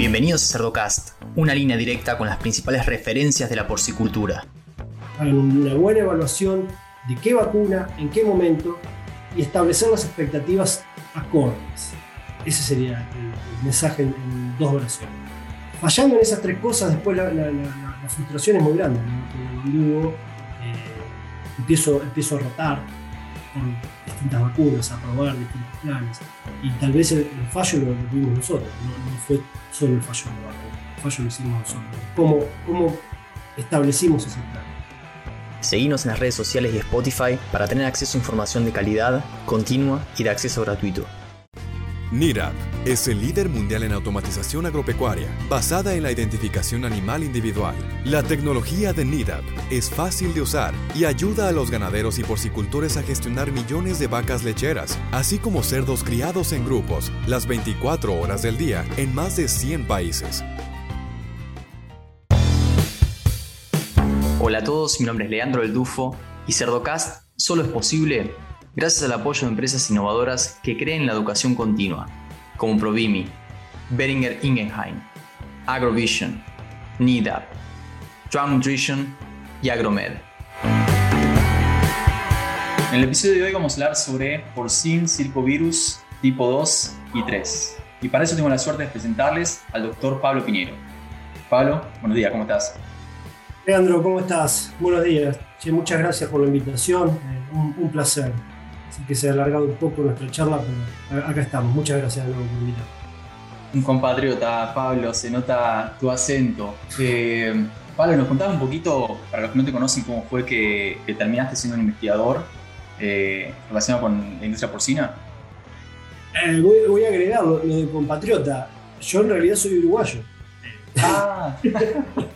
Bienvenidos a Cerdocast, una línea directa con las principales referencias de la porcicultura. Hagan una buena evaluación de qué vacuna, en qué momento y establecer las expectativas acordes. Ese sería el, mensaje en, dos oraciones. Fallando en esas tres cosas, después la, frustración es muy grande. ¿no? eh, empiezo, empiezo a rotar con distintas vacunas, a probar distintos planes. Y tal vez el, fallo lo, tuvimos nosotros, no, fue solo el fallo de la vacuna, el fallo lo hicimos nosotros. ¿Cómo, cómo establecimos ese plan? Seguimos en las redes sociales y Spotify para tener acceso a información de calidad, continua y de acceso gratuito. NIRAP es el líder mundial en automatización agropecuaria, basada en la identificación animal individual. La tecnología de NIRAP es fácil de usar y ayuda a los ganaderos y porcicultores a gestionar millones de vacas lecheras, así como cerdos criados en grupos, las 24 horas del día, en más de 100 países. Hola a todos, mi nombre es Leandro El Dufo y Cerdocast solo es posible gracias al apoyo de empresas innovadoras que creen en la educación continua, como Provimi, Beringer Ingenheim, Agrovision, NIDAP, Drum Nutrition y Agromed. En el episodio de hoy vamos a hablar sobre porcin circovirus tipo 2 y 3. Y para eso tengo la suerte de presentarles al doctor Pablo Piñero. Pablo, buenos días, ¿cómo estás? Leandro, ¿cómo estás? Buenos días. muchas gracias por la invitación. Eh, un, placer. Así que se ha alargado un poco nuestra charla, pero acá estamos. Muchas gracias de nuevo por invitar. Un compatriota, Pablo, se nota tu acento. Eh, Pablo, nos contabas un poquito, para los que no te conocen, cómo fue que, terminaste siendo un investigador eh, relacionado con la industria porcina. voy, a agregar lo, de compatriota. Yo en realidad soy uruguayo. Ah.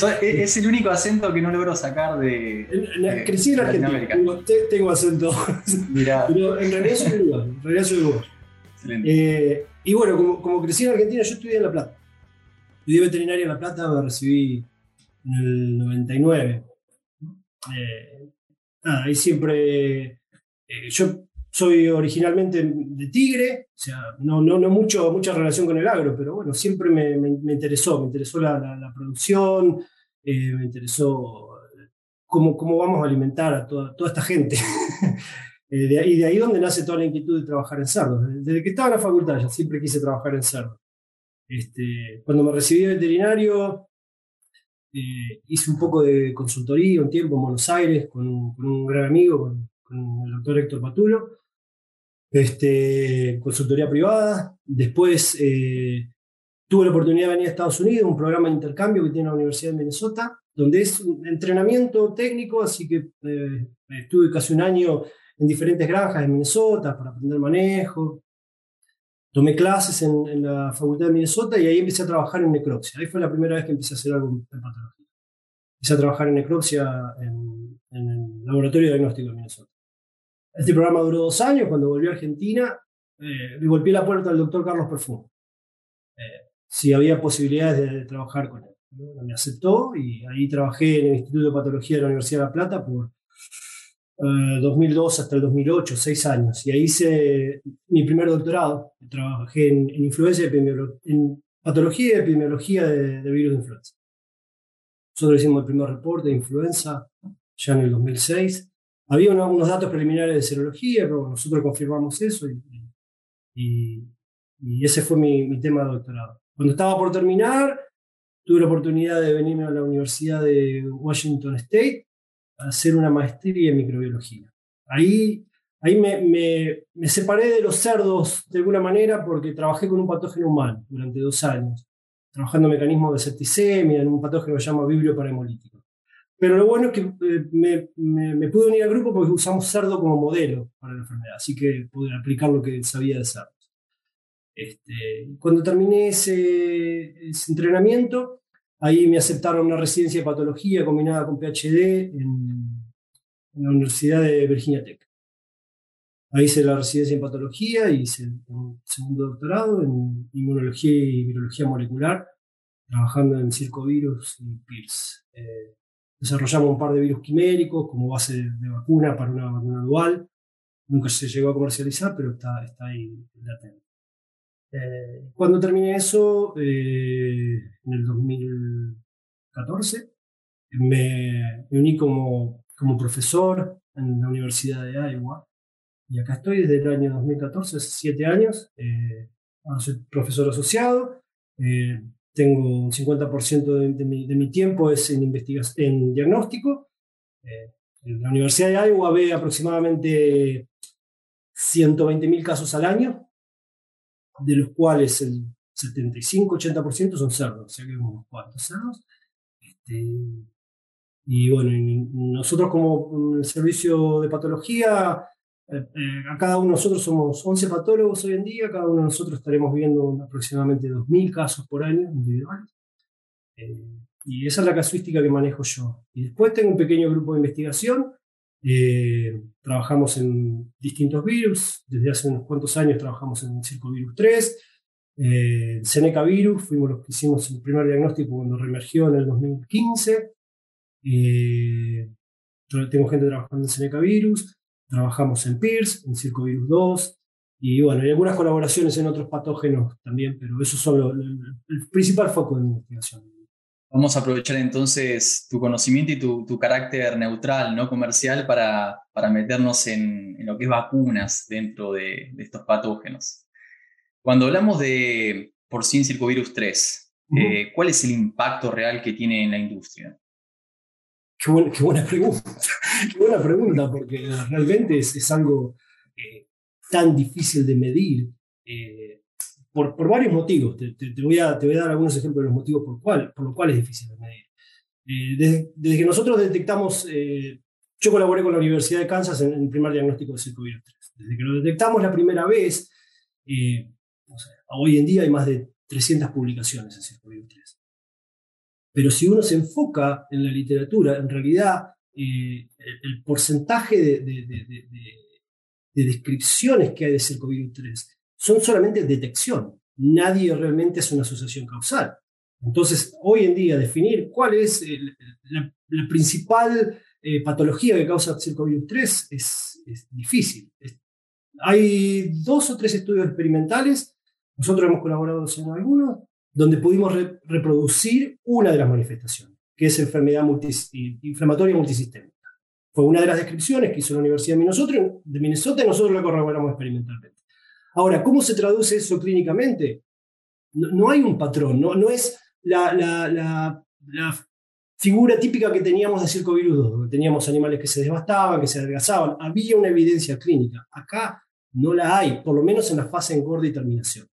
es el único acento que no logro sacar de. crecí en Argentina. Tengo, acento. Pero en realidad soy uruguayo. En realidad soy uruguayo. Eh, y bueno, como, como, crecí en Argentina, yo estudié en La Plata. Estudié veterinaria en La Plata, me recibí en el 99. Eh, nada, y siempre. Eh, yo soy originalmente de Tigre, o sea, no, no, mucho, mucha relación con el agro, pero bueno, siempre me, me, interesó, me interesó la, producción, eh, me interesó cómo, cómo vamos a alimentar a toda, toda esta gente. eh, de, y de ahí donde nace toda la inquietud de trabajar en cerdos. Desde que estaba en la facultad ya siempre quise trabajar en cerdos. Este, cuando me recibí de veterinario, eh, hice un poco de consultoría un tiempo en Buenos Aires con, con un gran amigo, con, con el doctor Héctor Patulo este, consultoría privada. Después eh, tuve la oportunidad de venir a Estados Unidos, un programa de intercambio que tiene la Universidad de Minnesota, donde es un entrenamiento técnico, así que eh, estuve casi un año en diferentes granjas de Minnesota para aprender manejo. Tomé clases en, la Facultad de Minnesota y ahí empecé a trabajar en necropsia. Ahí fue la primera vez que empecé a hacer algo en patología. Empecé a trabajar en necropsia en, en el Laboratorio Diagnóstico de Minnesota. Este programa duró dos años. Cuando volví a Argentina, eh, le golpeé la puerta al doctor Carlos Perfumo. Eh, si había posibilidades de, trabajar con él. Me aceptó y ahí trabajé en el Instituto de Patología de la Universidad de La Plata por 2002 eh, hasta el 2008, seis años. Y ahí hice mi primer doctorado. Trabajé en, influencia en patología y epidemiología de, de virus de influenza. Nosotros hicimos el primer reporte de influenza ya en el 2006 había unos datos preliminares de serología, pero nosotros confirmamos eso y, ese fue mi, tema de doctorado. Cuando estaba por terminar, tuve la oportunidad de venirme a la Universidad de Washington State a hacer una maestría en microbiología. Ahí, ahí me, me separé de los cerdos de alguna manera porque trabajé con un patógeno humano durante dos años, trabajando mecanismos de septicemia, en un patógeno que se llama Vibrio parahemolítico. Pero lo bueno es que eh, me, me, pude unir al grupo porque usamos cerdo como modelo para la enfermedad, así que pude aplicar lo que sabía de cerdos. Este, cuando terminé ese, entrenamiento, ahí me aceptaron una residencia de patología combinada con PhD en, la Universidad de Virginia Tech. Ahí hice la residencia en patología y hice un segundo doctorado en inmunología y virología molecular, trabajando en circovirus y PIRS. Eh, Desarrollamos un par de virus quiméricos como base de, vacuna para una vacuna dual. Nunca se llegó a comercializar, pero está, está ahí latente. Eh, cuando terminé eso, eh, en el 2014, me, uní como, como profesor en la Universidad de Iowa. Y acá estoy desde el año 2014, hace siete años. Eh, soy profesor asociado. Tengo un 50% de, mi, tiempo es en, en diagnóstico. en la Universidad de Iowa ve aproximadamente 120.000 casos al año de los cuales el 75-80% son cerdos, o sea que unos cuantos cerdos. Este, y bueno, nosotros como el servicio de patología, eh, a cada uno de nosotros somos 11 patólogos hoy en día, cada uno de nosotros estaremos viendo aproximadamente 2.000 casos por año individuales. Eh, y esa es la casuística que manejo yo. Y después tengo un pequeño grupo de investigación eh, trabajamos en distintos virus, desde hace unos cuantos años trabajamos en Circovirus 3, eh, Seneca Virus, fuimos los que hicimos el primer diagnóstico cuando reemergió en el 2015. Eh, tengo gente trabajando en Seneca Virus, trabajamos en PIRS, en Circovirus 2, y bueno, hay algunas colaboraciones en otros patógenos también, pero esos son el principal foco de investigación. Vamos a aprovechar entonces tu conocimiento y tu, carácter neutral, no comercial, para, para meternos en, lo que es vacunas dentro de, estos patógenos. Cuando hablamos de porcín circovirus 3, eh, ¿cuál es el impacto real que tiene en la industria? Qué buena, pregunta, qué buena pregunta, porque realmente es, algo eh, tan difícil de medir. Eh, por, varios motivos. Te, voy a, te voy a dar algunos ejemplos de los motivos por, cual, por los cuales es difícil de medir. Eh, desde, que nosotros detectamos, eh, yo colaboré con la Universidad de Kansas en, el primer diagnóstico de circovirus 3. Desde que lo detectamos la primera vez, eh, hoy en día hay más de 300 publicaciones en circovirus 3. Pero si uno se enfoca en la literatura, en realidad el, el, porcentaje de, de, de, de, descripciones que hay de circovirus 3 son solamente detección. Nadie realmente es una asociación causal. Entonces, hoy en día, definir cuál es la, principal eh, patología que causa circovirus 3 es, difícil. hay dos o tres estudios experimentales, nosotros hemos colaborado en algunos, donde pudimos reproducir una de las manifestaciones, que es enfermedad inflamatoria multisistémica. Fue una de las descripciones que hizo la Universidad de Minnesota, y nosotros la corroboramos experimentalmente. Ahora, ¿cómo se traduce eso clínicamente? No, hay un patrón, no, es la, la, figura típica que teníamos de circovirus 2, donde teníamos animales que se devastaban, que se adelgazaban. Había una evidencia clínica. Acá no la hay, por lo menos en la fase engorda y terminación.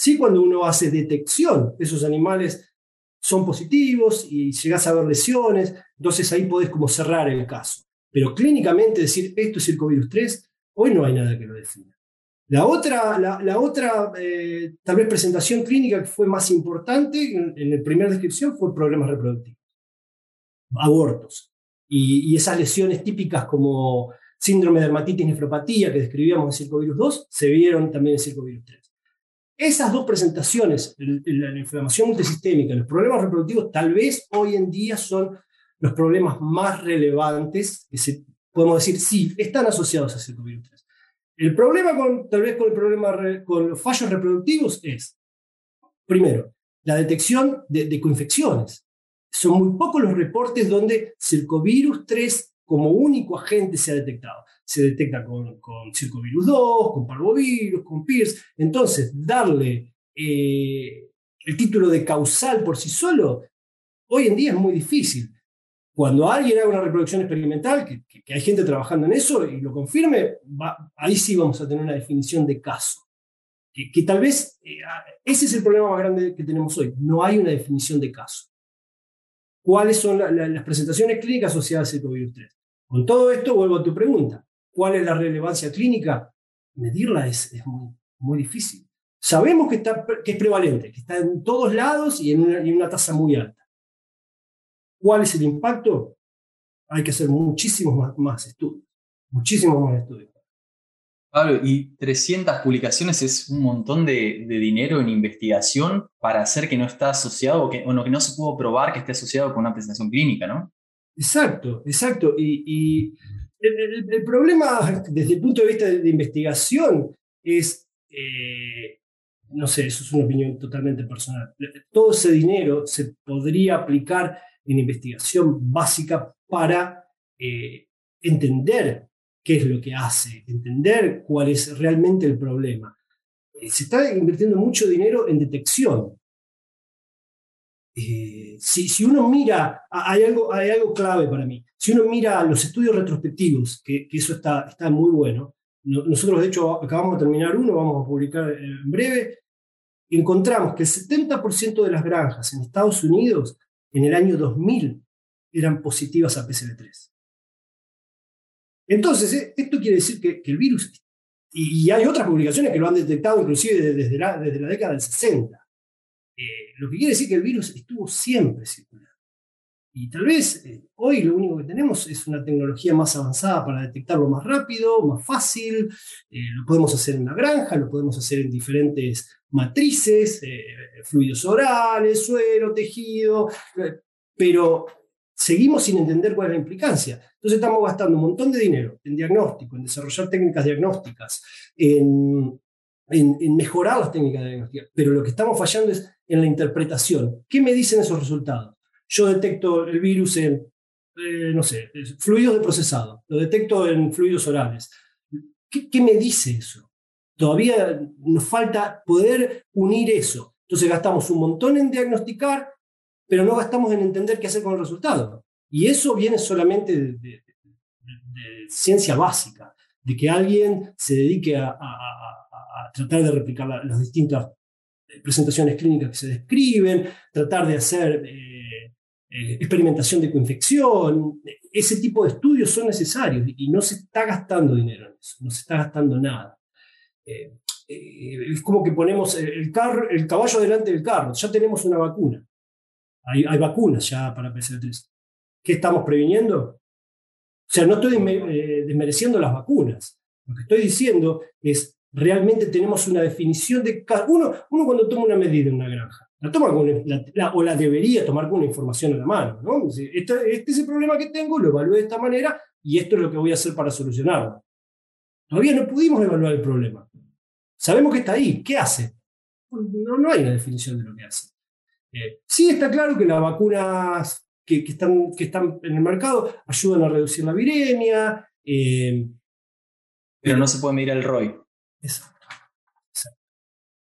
Sí, cuando uno hace detección, esos animales son positivos y llegas a ver lesiones, entonces ahí podés como cerrar el caso. Pero clínicamente decir esto es circovirus 3, hoy no hay nada que lo defina. La otra, la, otra eh, tal vez presentación clínica que fue más importante en, la primera descripción fue problemas reproductivos, abortos. Y, esas lesiones típicas como síndrome de dermatitis nefropatía que describíamos en circovirus 2 se vieron también en circovirus 3. Esas dos presentaciones, la, inflamación multisistémica y los problemas reproductivos, tal vez hoy en día son los problemas más relevantes que se, podemos decir, sí, están asociados a circovirus 3. El problema con, tal vez con el problema con los fallos reproductivos es, primero, la detección de, coinfecciones. Son muy pocos los reportes donde circovirus 3 como único agente se ha detectado. Se detecta con, con circovirus 2, con parvovirus, con PIRS. Entonces, darle eh, el título de causal por sí solo, hoy en día es muy difícil. Cuando alguien haga una reproducción experimental, que, hay gente trabajando en eso y lo confirme, ahí sí vamos a tener una definición de caso. Que, tal vez eh, ese es el problema más grande que tenemos hoy. No hay una definición de caso. ¿Cuáles son las presentaciones clínicas asociadas al COVID 3? Con todo esto, vuelvo a tu pregunta. ¿Cuál es la relevancia clínica? Medirla es, muy, muy, difícil. Sabemos que, está, que es prevalente, que está en todos lados y en una, tasa muy alta. ¿Cuál es el impacto? Hay que hacer muchísimos más, estudios, muchísimos más estudios. Pablo, y 300 publicaciones es un montón de, dinero en investigación para hacer que no está asociado, o que, que no se pudo probar que esté asociado con una presentación clínica, ¿no? Exacto, exacto. Y, el, problema desde el punto de vista de, investigación es, eh, no sé, eso es una opinión totalmente personal. Todo ese dinero se podría aplicar en investigación básica para eh, entender qué es lo que hace, entender cuál es realmente el problema. Eh, se está invirtiendo mucho dinero en detección. Eh, si, uno mira, hay algo, hay algo clave para mí, si uno mira los estudios retrospectivos, que, eso está, está muy bueno, nosotros de hecho acabamos de terminar uno, vamos a publicar en breve, encontramos que el 70% de las granjas en Estados Unidos en el año 2000 eran positivas a PCB3. Entonces, eh, esto quiere decir que, el virus, y, hay otras publicaciones que lo han detectado inclusive desde desde la década del 60, eh, lo que quiere decir que el virus estuvo siempre circulando. Y tal vez eh, hoy lo único que tenemos es una tecnología más avanzada para detectarlo más rápido, más fácil. lo podemos hacer en la granja, lo podemos hacer en diferentes matrices, fluidos orales, suelo, tejido, pero seguimos sin entender cuál es la implicancia. Entonces estamos gastando un montón de dinero en diagnóstico, en desarrollar técnicas diagnósticas, en, mejorar las técnicas diagnósticas, pero lo que estamos fallando es en la interpretación. ¿Qué me dicen esos resultados? Yo detecto el virus en, eh, no sé, fluidos de procesado, lo detecto en fluidos orales. ¿Qué, me dice eso? Todavía nos falta poder unir eso. Entonces gastamos un montón en diagnosticar, pero no gastamos en entender qué hacer con el resultado. Y eso viene solamente de, ciencia básica, de que alguien se dedique a, tratar de replicar las distintas presentaciones clínicas que se describen, tratar de hacer eh, eh, experimentación de coinfección. Ese tipo de estudios son necesarios y no se está gastando dinero en eso, no se está gastando nada. Eh, es como que ponemos el, carro, el caballo delante del carro, ya tenemos una vacuna. Hay, vacunas ya para PCR3. ¿Qué estamos previniendo? O sea, no estoy eh, desmereciendo las vacunas. Lo que estoy diciendo es, realmente tenemos una definición de cada uno. Uno cuando toma una medida en una granja, la toma con o la debería tomar con una información a la mano. ¿no? Este, este, es el problema que tengo, lo evalúo de esta manera y esto es lo que voy a hacer para solucionarlo. Todavía no pudimos evaluar el problema. Sabemos que está ahí. ¿Qué hace? No, no hay una definición de lo que hace. Eh, sí está claro que las vacunas que, están, que están en el mercado ayudan a reducir la viremia. Eh, pero no se puede medir el ROI. Exacto.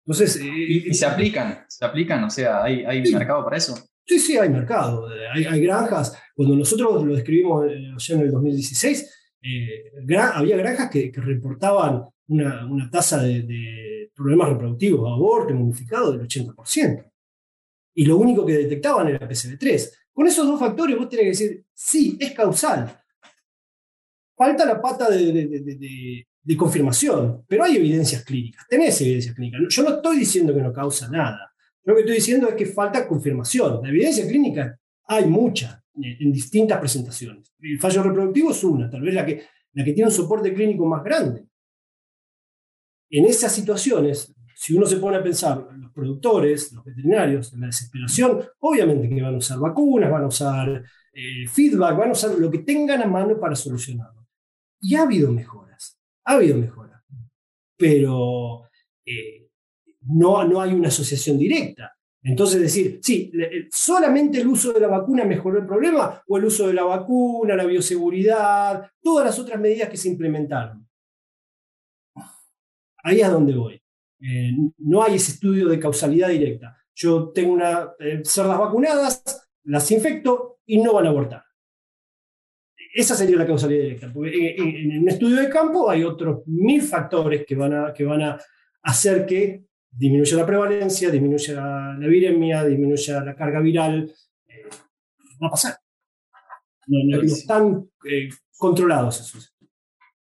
Entonces, eh, ¿Y, se aplican? ¿Se aplican? O sea, ¿hay, hay mercado para eso? Sí, sí, hay mercado. Hay, granjas. Cuando nosotros lo describimos allá en el 2016, había granjas que, reportaban una, una tasa de, de, problemas reproductivos, aborto, modificado del 80% y lo único que detectaban era PCB3. Con esos dos factores vos tenés que decir, sí, es causal. Falta la pata de, confirmación, pero hay evidencias clínicas, tenés evidencias clínicas. Yo no estoy diciendo que no causa nada, lo que estoy diciendo es que falta confirmación. La evidencia clínica hay mucha en, distintas presentaciones. El fallo reproductivo es una, tal vez la que, la que tiene un soporte clínico más grande. En esas situaciones, si uno se pone a pensar, los productores, los veterinarios, en la desesperación, obviamente que van a usar vacunas, van a usar eh, feedback, van a usar lo que tengan a mano para solucionarlo. Y ha habido mejoras, ha habido mejoras, pero eh, no, no hay una asociación directa. Entonces decir, sí, solamente el uso de la vacuna mejoró el problema o el uso de la vacuna, la bioseguridad, todas las otras medidas que se implementaron. Ahí es donde voy. Eh, no hay ese estudio de causalidad directa. Yo tengo una, eh, cerdas vacunadas, las infecto y no van a abortar. Esa sería la causalidad directa, porque en, un estudio de campo hay otros mil factores que van a, que van a hacer que disminuya la prevalencia, disminuya la, viremia, disminuya la carga viral. Eh, va a pasar. No, están controlados esos.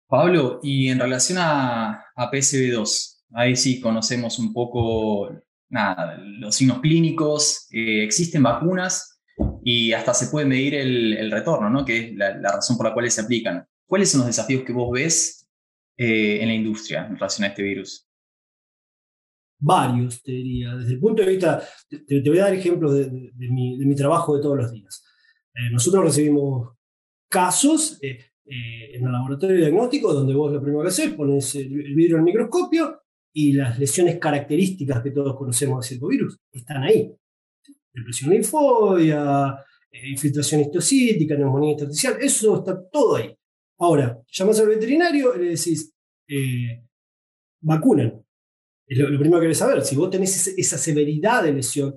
Pablo, y en relación a, a PSB2, Ahí sí conocemos un poco nada, los signos clínicos, eh, existen vacunas y hasta se puede medir el, retorno, ¿no? que es la, razón por la cual se aplican. ¿Cuáles son los desafíos que vos ves eh, en la industria en relación a este virus? Varios, te diría. Desde el punto de vista, te, voy a dar ejemplos de, mi, trabajo de todos los días. Eh, nosotros recibimos casos en el laboratorio diagnóstico donde vos lo primero que haces, pones el, el vidrio en el microscopio y las lesiones características que todos conocemos de circovirus están ahí. Depresión linfoidea, eh, infiltración histocítica, neumonía intersticial, eso está todo ahí. Ahora, llamas al veterinario y le decís, eh, vacunan. Es lo, primero que querés saber. Si vos tenés esa, severidad de lesión,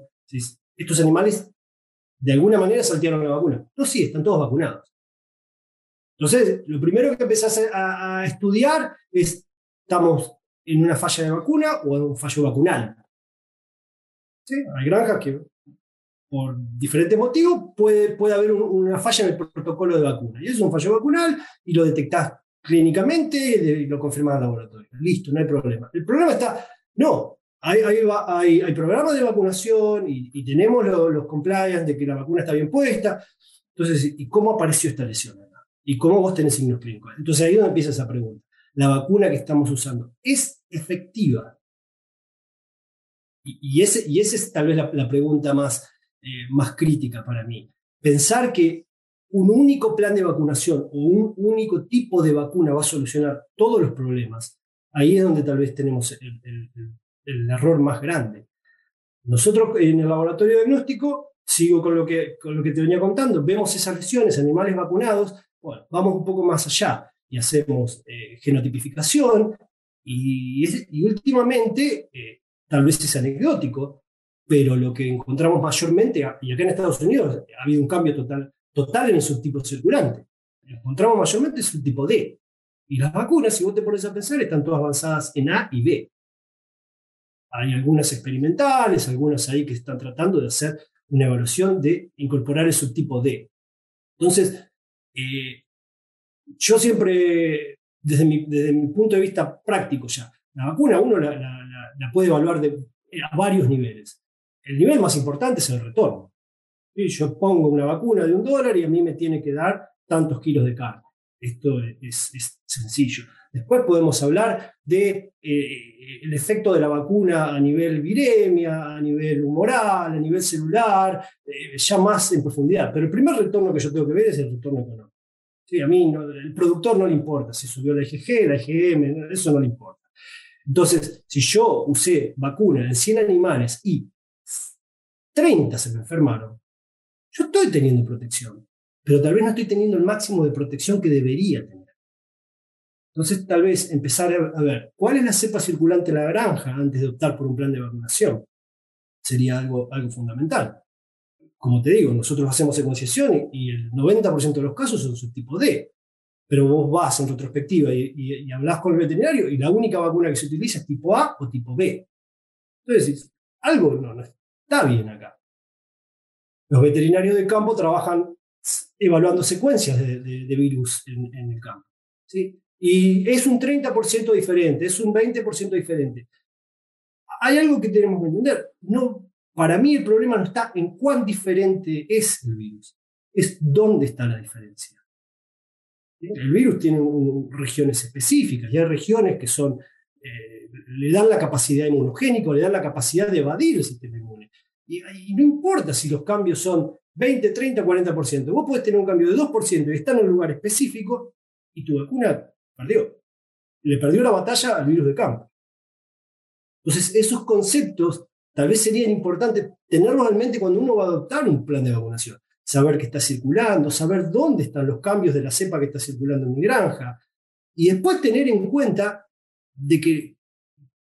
estos animales de alguna manera saltearon la vacuna. No, sí, están todos vacunados. Entonces, lo primero que empezás a, estudiar es, ¿estamos en una falla de vacuna o en un fallo vacunal? Hay granjas que, por diferentes motivos, puede, puede haber una falla en el protocolo de vacuna. Y eso es un fallo vacunal y lo detectás clínicamente y lo confirmás en laboratorio. Listo, no hay problema. El problema está, no, hay, hay, programas de vacunación y, tenemos los compliance de que la vacuna está bien puesta. Entonces, ¿y cómo apareció esta lesión? ¿Y cómo vos tenés signos clínicos? Entonces ahí es donde empieza esa pregunta. ¿La vacuna que estamos usando es efectiva? Y, y esa es tal vez la, pregunta más, eh, más crítica para mí. Pensar que un único plan de vacunación o un único tipo de vacuna va a solucionar todos los problemas, ahí es donde tal vez tenemos el, error más grande. Nosotros en el laboratorio diagnóstico, sigo con lo, que, con lo que te venía contando, vemos esas lesiones, animales vacunados, bueno, vamos un poco más allá y hacemos eh, genotipificación y, últimamente, eh, tal vez es anecdótico, pero lo que encontramos mayormente, y acá en Estados Unidos ha habido un cambio total total en el subtipo circulante. Encontramos mayormente el subtipo D. Y las vacunas, si vos te pones a pensar, están todas avanzadas en A y B. Hay algunas experimentales, algunas ahí que están tratando de hacer una evaluación de incorporar el subtipo D. Entonces, eh, yo siempre, desde mi, desde mi, punto de vista práctico ya, la vacuna uno la, la puede evaluar de, a varios niveles. El nivel más importante es el retorno. Yo pongo una vacuna de un dólar y a mí me tiene que dar tantos kilos de carne. Esto es, sencillo. Después podemos hablar del de, eh, efecto de la vacuna a nivel viremia, a nivel humoral, a nivel celular, eh, ya más en profundidad. Pero el primer retorno que yo tengo que ver es el retorno económico. A mí el productor no le importa si subió la IgG, la IgM, eso no le importa. Entonces, si yo usé vacuna en 100 animales y 30 se me enfermaron, yo estoy teniendo protección, pero tal vez no estoy teniendo el máximo de protección que debería tener. Entonces, tal vez empezar a ver cuál es la cepa circulante en la granja antes de optar por un plan de vacunación. Sería algo, algo fundamental. Como te digo, nosotros hacemos secuenciación y, el 90% de los casos son subtipo D. Pero vos vas en retrospectiva y, y, hablas con el veterinario y la única vacuna que se utiliza es tipo A o tipo B. Entonces, algo no está bien acá. Los veterinarios de campo trabajan evaluando secuencias de, virus en, el campo. ¿sí? Y es un 30% diferente, es un 20% diferente. Hay algo que tenemos que entender. No, para mí el problema no está en cuán diferente es el virus, es dónde está la diferencia. El virus tiene regiones específicas y hay regiones que son, eh, le dan la capacidad inmunogénica, le dan la capacidad de evadir el sistema inmune. Y, no importa si los cambios son 20, 30, 40%. Vos podés tener un cambio de 2% y estar en un lugar específico y tu vacuna perdió. Le perdió la batalla al virus de campo. Entonces, esos conceptos tal vez serían importantes tenerlos en mente cuando uno va a adoptar un plan de vacunación. Saber qué está circulando, saber dónde están los cambios de la cepa que está circulando en mi granja. Y después tener en cuenta de que,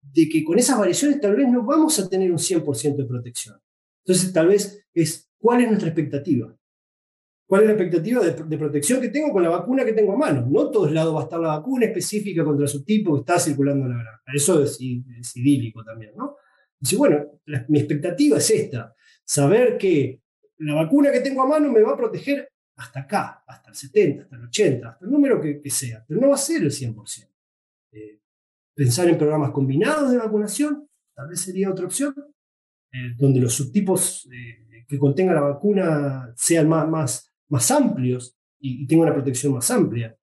de que con esas variaciones tal vez no vamos a tener un 100% de protección. Entonces, tal vez es cuál es nuestra expectativa. ¿Cuál es la expectativa de, protección que tengo con la vacuna que tengo a mano? No todos lados va a estar la vacuna específica contra el subtipo que está circulando en la granja. Eso es, idílico también, ¿no? Dice, bueno, mi expectativa es esta, saber que la vacuna que tengo a mano me va a proteger hasta acá, hasta el 70, hasta el 80, hasta el número que, sea, pero no va a ser el 100%. Eh, pensar en programas combinados de vacunación, tal vez sería otra opción, eh, donde los subtipos eh, que contenga la vacuna sean más, más, más amplios y, tengan una protección más amplia.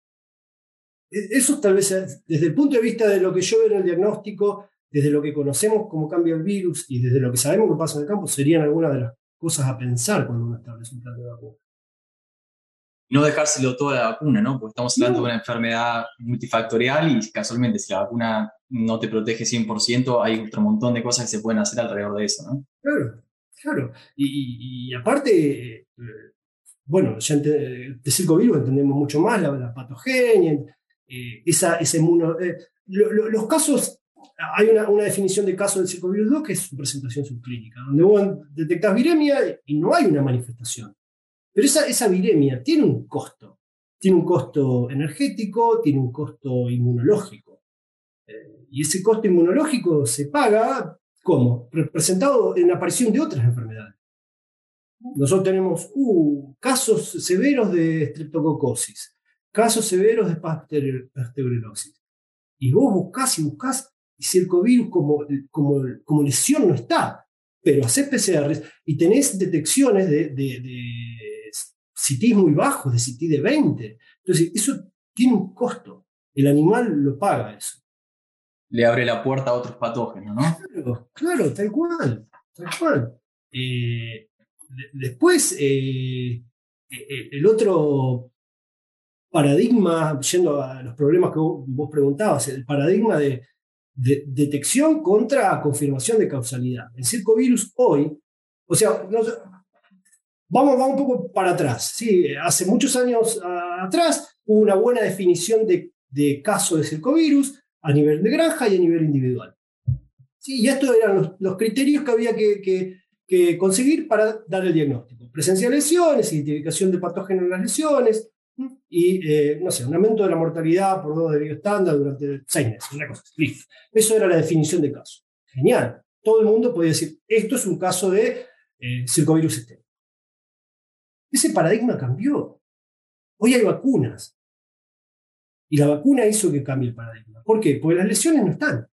E, eso tal vez, desde el punto de vista de lo que yo veo en el diagnóstico, desde lo que conocemos cómo cambia el virus y desde lo que sabemos que pasa en el campo, serían algunas de las cosas a pensar cuando uno establece un plan de vacuna. No dejárselo toda la vacuna, ¿no? Porque estamos hablando de una enfermedad multifactorial y casualmente si la vacuna no te protege 100%, hay otro montón de cosas que se pueden hacer alrededor de eso, ¿no? Claro, claro. Y, aparte, eh, bueno, ya de circovirus entendemos mucho más la, patogenia, eh, esa, ese inmuno, eh, los casos, hay una, definición de caso del circovirus 2 que es su presentación subclínica, donde vos detectás viremia y no hay una manifestación. Pero esa, esa viremia tiene un costo. Tiene un costo energético, tiene un costo inmunológico. Eh, y ese costo inmunológico se paga, ¿cómo? Representado en la aparición de otras enfermedades. Nosotros tenemos uh, casos severos de streptococosis, casos severos de pasteurilosis. Y vos buscás y buscás, y si el COVID como, como, como lesión no está, pero haces PCR y tenés detecciones de, CITIs muy bajos, de CITI de 20. Entonces, eso tiene un costo. El animal lo paga eso. Le abre la puerta a otros patógenos, ¿no? Claro, claro tal cual. Tal cual. Eh, después, eh, eh, el otro paradigma, yendo a los problemas que vos preguntabas, el paradigma de, detección contra confirmación de causalidad. El circovirus hoy, o sea, vamos, vamos un poco para atrás. ¿sí? Hace muchos años atrás hubo una buena definición de, caso de circovirus a nivel de granja y a nivel individual. ¿Sí? Y estos eran los, criterios que había que, que, conseguir para dar el diagnóstico. Presencia de lesiones, identificación de patógenos en las lesiones, y, eh, no sé, un aumento de la mortalidad por dos de vida estándar durante seis meses, Eso era la definición de caso. Genial. Todo el mundo podía decir, esto es un caso de eh, circovirus sistémico. Ese paradigma cambió. Hoy hay vacunas. Y la vacuna hizo que cambie el paradigma. ¿Por qué? Porque las lesiones no están.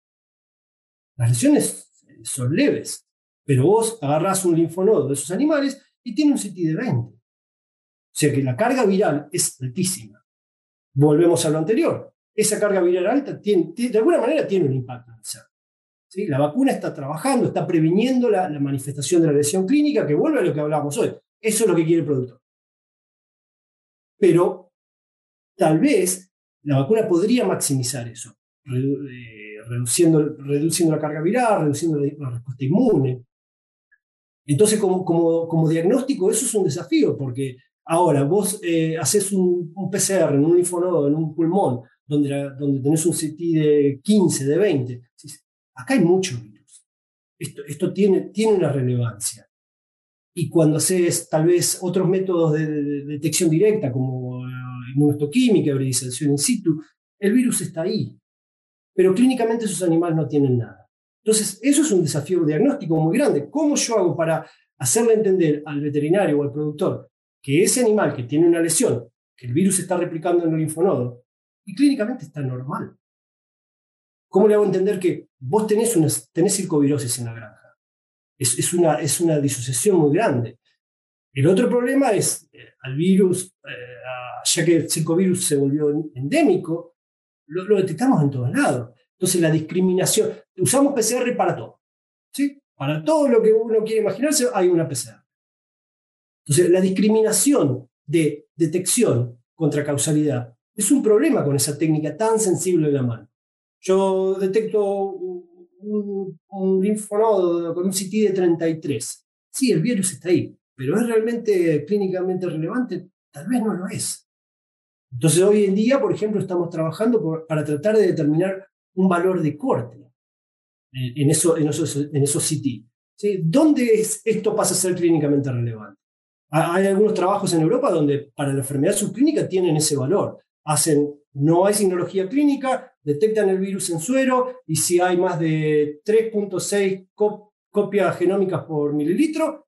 Las lesiones son leves. Pero vos agarrás un linfonodo de esos animales y tiene un CT de 20. O sea que la carga viral es altísima. Volvemos a lo anterior. Esa carga viral alta tiene, de alguna manera tiene un impacto en el ser. La vacuna está trabajando, está previniendo la, manifestación de la lesión clínica, que vuelve a lo que hablábamos hoy. Eso es lo que quiere el productor. Pero tal vez la vacuna podría maximizar eso, eh, reduciendo, reduciendo la carga viral, reduciendo la, respuesta inmune. Entonces, como, como, como diagnóstico, eso es un desafío, porque Ahora, vos eh, haces un, PCR en un linfonodo, en un pulmón, donde, donde tenés un CT de 15, de 20. Acá hay mucho virus. Esto, esto tiene, tiene una relevancia. Y cuando haces tal vez otros métodos de, detección directa, como eh, inmunohistoquímica, hibridización in situ, el virus está ahí. Pero clínicamente esos animales no tienen nada. Entonces, eso es un desafío diagnóstico muy grande. ¿Cómo yo hago para hacerle entender al veterinario o al productor que ese animal que tiene una lesión, que el virus está replicando en el linfonodo, y clínicamente está normal. ¿Cómo le hago entender que vos tenés, una, tenés circovirosis en la granja? Es, es, una, es una disociación muy grande. El otro problema es eh, al virus, eh, ya que el circovirus se volvió endémico, lo, lo, detectamos en todos lados. Entonces la discriminación, usamos PCR para todo. ¿sí? Para todo lo que uno quiere imaginarse hay una PCR. Entonces, la discriminación de detección contra causalidad es un problema con esa técnica tan sensible de la mano. Yo detecto un, linfonodo con un CT de 33. Sí, el virus está ahí, pero ¿es realmente clínicamente relevante? Tal vez no lo es. Entonces, hoy en día, por ejemplo, estamos trabajando para tratar de determinar un valor de corte en, eso, en esos, en esos CT. ¿Dónde es, esto pasa a ser clínicamente relevante? Hay algunos trabajos en Europa donde para la enfermedad subclínica tienen ese valor. Hacen, no hay signología clínica, detectan el virus en suero y si hay más de 3.6 copias genómicas por mililitro,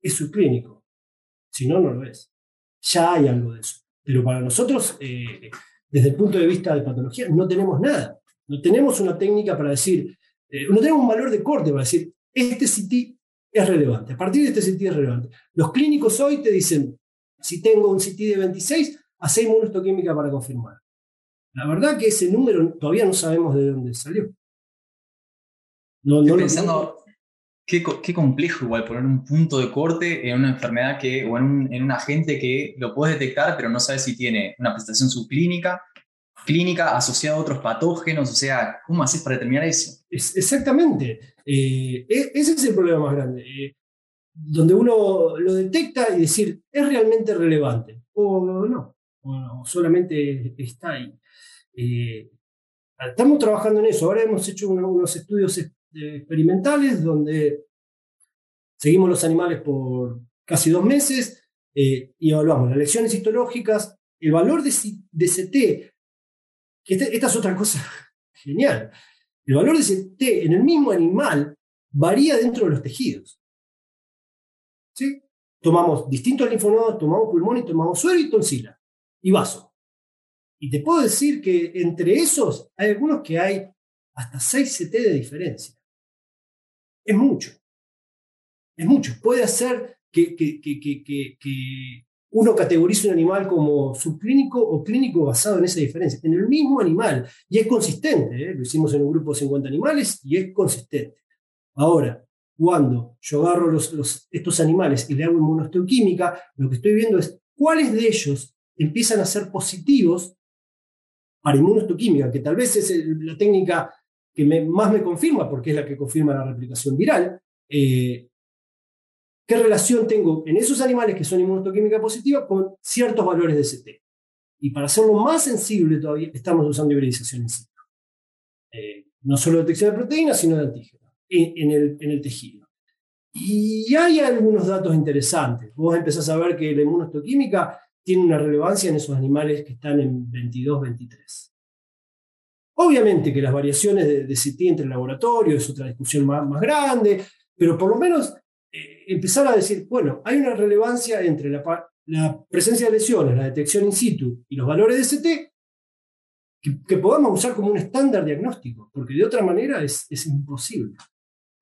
es subclínico. Si no, no lo es. Ya hay algo de eso. Pero para nosotros, eh, desde el punto de vista de patología, no tenemos nada. No tenemos una técnica para decir, eh, no tenemos un valor de corte para decir, este CT es relevante. A partir de este CT es relevante. Los clínicos hoy te dicen, si tengo un CT de 26, hacemos inmunohistoquímica para confirmar. La verdad que ese número todavía no sabemos de dónde salió. No, estoy, pensando, qué, complejo igual poner un punto de corte en una enfermedad que, o en un, en un agente que lo puedes detectar, pero no sabes si tiene una prestación subclínica, clínica asociada a otros patógenos, o sea, ¿cómo haces para determinar eso? exactamente, eh, e, ese es el problema más grande, eh, donde uno lo detecta y decir, ¿es realmente relevante? O no, o solamente está ahí. Eh, estamos trabajando en eso, ahora hemos hecho unos estudios experimentales donde seguimos los animales por casi dos meses y evaluamos las lecciones histológicas, el valor de, de CT este, esta es otra cosa genial. El valor de ese T en el mismo animal varía dentro de los tejidos. ¿Sí? Tomamos distintos linfonodos, tomamos pulmón y tomamos suero y tonsila y vaso. Y te puedo decir que entre esos hay algunos que hay hasta 6 CT de diferencia. Es mucho. Es mucho. Puede hacer que, que, que, que uno categoriza un animal como subclínico o clínico basado en esa diferencia, en el mismo animal. Y es consistente, ¿eh? lo hicimos en un grupo de 50 animales y es consistente. Ahora, cuando yo agarro estos animales y le hago inmunohistoquímica, lo que estoy viendo es cuáles de ellos empiezan a ser positivos para inmunohistoquímica, que tal vez es la técnica que más me confirma, porque es la que confirma la replicación viral, eh, ¿Qué relación tengo en esos animales que son inmunohistoquímica positiva con ciertos valores de CT? Y para hacerlo más sensible todavía, estamos usando hibridización in situ. Eh, no solo detección de proteínas, sino de antígenos en, el, en el tejido. Y hay algunos datos interesantes. Vos empezás a ver que la inmunohistoquímica tiene una relevancia en esos animales que están en 22, 23. Obviamente que las variaciones de, de CT entre laboratorios es otra discusión más, más grande, pero por lo menos eh, empezar a decir, bueno, hay una relevancia entre la, presencia de lesiones, la detección in situ y los valores de ST que, podamos usar como un estándar diagnóstico, porque de otra manera es, es imposible.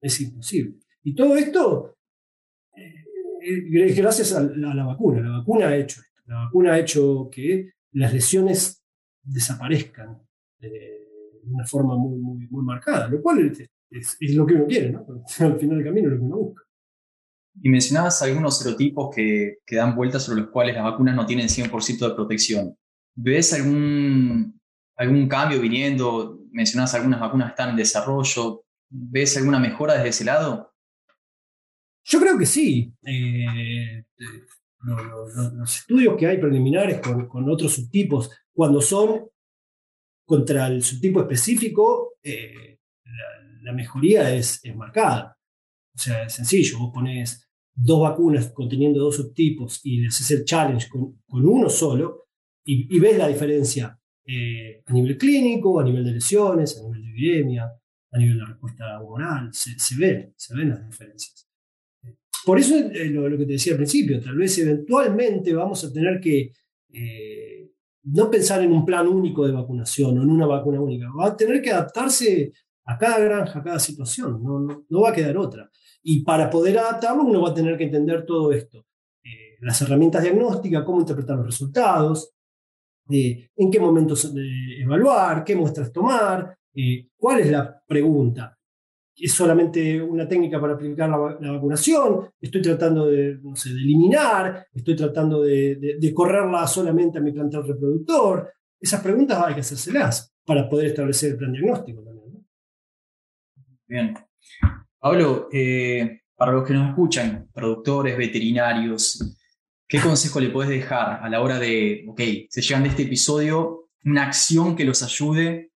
Es imposible. Y todo esto eh, es gracias a la, vacuna. La vacuna ha hecho esto. La vacuna ha hecho que las lesiones desaparezcan de una forma muy, muy, muy marcada, lo cual es, es, lo que uno quiere, ¿no? Al final del camino es lo que uno busca. Y mencionabas algunos serotipos que, que dan vueltas sobre los cuales las vacunas no tienen 100% de protección. ¿Ves algún, algún cambio viniendo? Mencionabas algunas vacunas están en desarrollo. ¿Ves alguna mejora desde ese lado? Yo creo que sí. Eh, los, estudios que hay preliminares con, con, otros subtipos, cuando son contra el subtipo específico, eh, la, mejoría es, es marcada. O sea, es sencillo, vos pones dos vacunas conteniendo dos subtipos y le haces el challenge con, uno solo y, ves la diferencia eh, a nivel clínico, a nivel de lesiones, a nivel de epidemia, a nivel de respuesta humoral, se, se ven, se ven las diferencias. Por eso eh, lo, que te decía al principio, tal vez eventualmente vamos a tener que eh, no pensar en un plan único de vacunación o en una vacuna única, va a tener que adaptarse a cada granja, a cada situación, no, no va a quedar otra. Y para poder adaptarlo uno va a tener que entender todo esto. Eh, las herramientas diagnósticas, cómo interpretar los resultados, eh, en qué momentos evaluar, qué muestras tomar, cuál es la pregunta. ¿Es solamente una técnica para aplicar la, vacunación? ¿Estoy tratando de, no sé, de eliminar? ¿Estoy tratando de, de, correrla solamente a mi plantel reproductor? Esas preguntas hay que hacérselas para poder establecer el plan diagnóstico también. Bien. Pablo, eh, para los que nos escuchan, productores, veterinarios, ¿qué consejo le puedes dejar a la hora de, ok, se llegan de este episodio, una acción que los ayude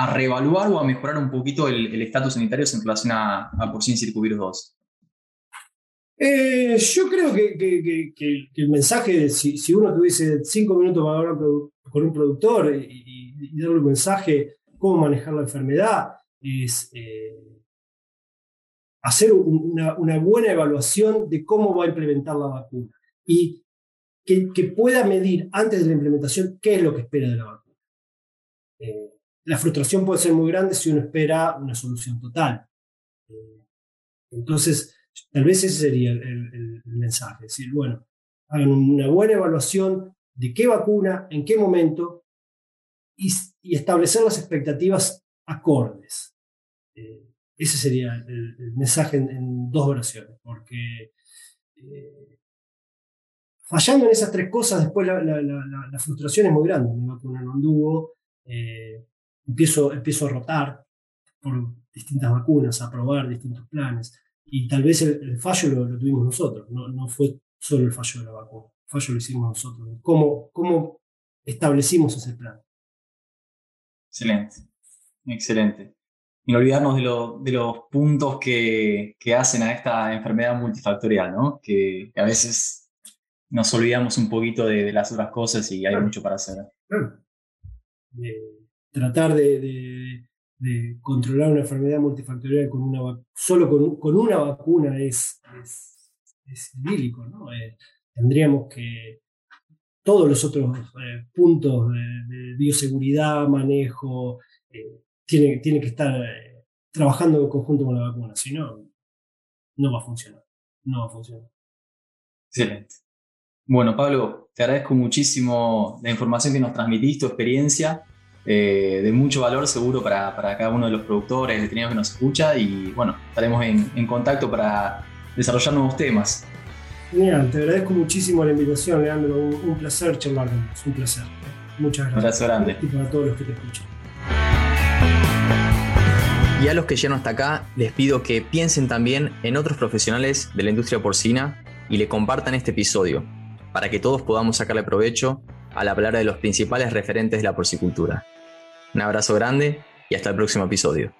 a reevaluar o a mejorar un poquito el estatus sanitario en relación a, a porcino circovirus 2? Eh, yo creo que, el mensaje, si, si, uno tuviese cinco minutos para hablar con un productor y, darle un mensaje cómo manejar la enfermedad, es eh, hacer una, buena evaluación de cómo va a implementar la vacuna y que, pueda medir antes de la implementación qué es lo que espera de la vacuna. Eh, la frustración puede ser muy grande si uno espera una solución total. Entonces, tal vez ese sería el, mensaje, decir, bueno, hagan una buena evaluación de qué vacuna, en qué momento, y, establecer las expectativas acordes. Eh, ese sería el, mensaje en, dos versiones, porque eh, fallando en esas tres cosas, después la, frustración es muy grande. Me vacunan un dúo, eh, empiezo, empiezo a rotar por distintas vacunas, a probar distintos planes, y tal vez el, fallo lo, tuvimos nosotros, no, no fue solo el fallo de la vacuna, el fallo lo hicimos nosotros. ¿Cómo, cómo establecimos ese plan? Excelente, excelente y no olvidarnos de, los puntos que, hacen a esta enfermedad multifactorial, ¿no? Que, a veces nos olvidamos un poquito de, las otras cosas y hay mucho para hacer. Tratar de, controlar una enfermedad multifactorial con una solo con, una vacuna es, es, ¿no? Eh, tendríamos que todos los otros eh, puntos de, bioseguridad, manejo, eh, tiene, tiene que estar eh, trabajando en conjunto con la vacuna, si no, no va a funcionar. No va a funcionar. Excelente. Bueno, Pablo, te agradezco muchísimo la información que nos transmitiste, tu experiencia, eh, de mucho valor seguro para, para, cada uno de los productores, veterinarios que nos escucha y bueno, estaremos en, en contacto para desarrollar nuevos temas. Genial, te agradezco muchísimo la invitación, Leandro. Un, placer charlar Es un placer. Muchas gracias. Un abrazo grande. Y para todos los que te escuchan. Y a los que llegan hasta acá, les pido que piensen también en otros profesionales de la industria porcina y le compartan este episodio, para que todos podamos sacarle provecho a la palabra de los principales referentes de la porcicultura. Un abrazo grande y hasta el próximo episodio.